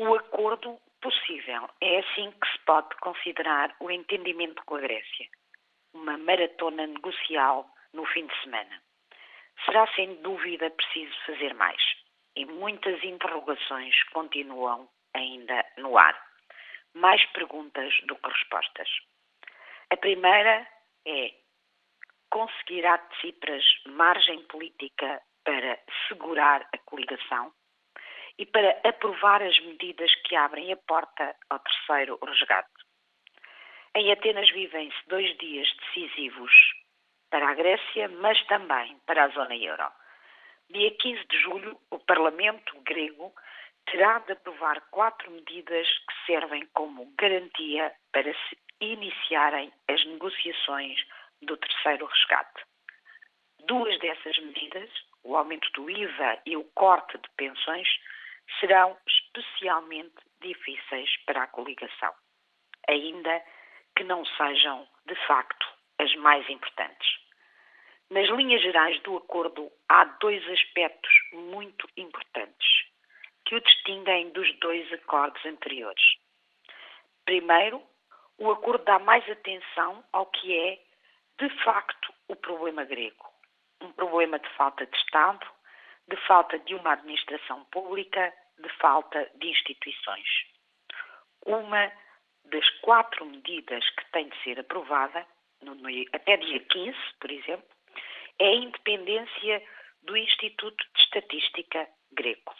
o acordo possível. É assim que se pode considerar o entendimento com a Grécia. Uma maratona negocial no fim de semana. Será sem dúvida preciso fazer mais. E muitas interrogações continuam ainda no ar. Mais perguntas do que respostas. A primeira é: conseguirá Tsipras margem política para segurar a coligação? E para aprovar as medidas que abrem a porta ao terceiro resgate. Em Atenas vivem-se dois dias decisivos para a Grécia, mas também para a zona euro. Dia 15 de julho, o Parlamento grego terá de aprovar quatro medidas que servem como garantia para se iniciarem as negociações do terceiro resgate. Duas dessas medidas, o aumento do IVA e o corte de pensões, serão especialmente difíceis para a coligação, ainda que não sejam, de facto, as mais importantes. Nas linhas gerais do acordo, há dois aspectos muito importantes que o distinguem dos dois acordos anteriores. Primeiro, o acordo dá mais atenção ao que é, de facto, o problema grego. Um problema de falta de Estado, de falta de uma administração pública, de falta de instituições. Uma das quatro medidas que tem de ser aprovada, no, no, até dia 15, por exemplo, é a independência do Instituto de Estatística grego.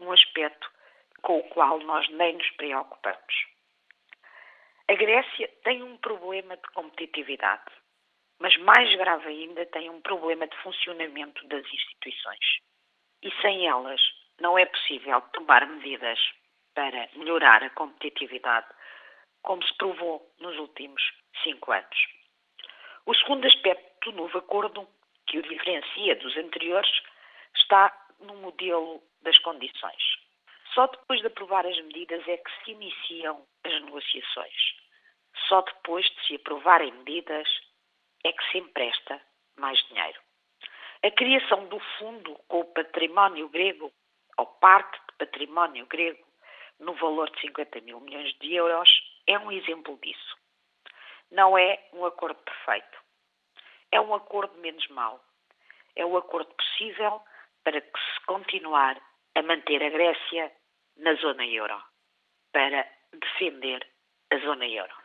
Um aspecto com o qual nós nem nos preocupamos. A Grécia tem um problema de competitividade, mas mais grave ainda tem um problema de funcionamento das instituições e sem elas não é possível tomar medidas para melhorar a competitividade, como se provou nos últimos cinco anos. O segundo aspecto do novo acordo, que o diferencia dos anteriores, está no modelo das condições. Só depois de aprovar as medidas é que se iniciam as negociações. Só depois de se aprovarem medidas é que se empresta mais dinheiro. A criação do fundo com o património grego, parte de património grego, no valor de 50 mil milhões de euros, é um exemplo disso. Não é um acordo perfeito. É um acordo menos mau. É o acordo possível para que se continuar a manter a Grécia na zona euro, para defender a zona euro.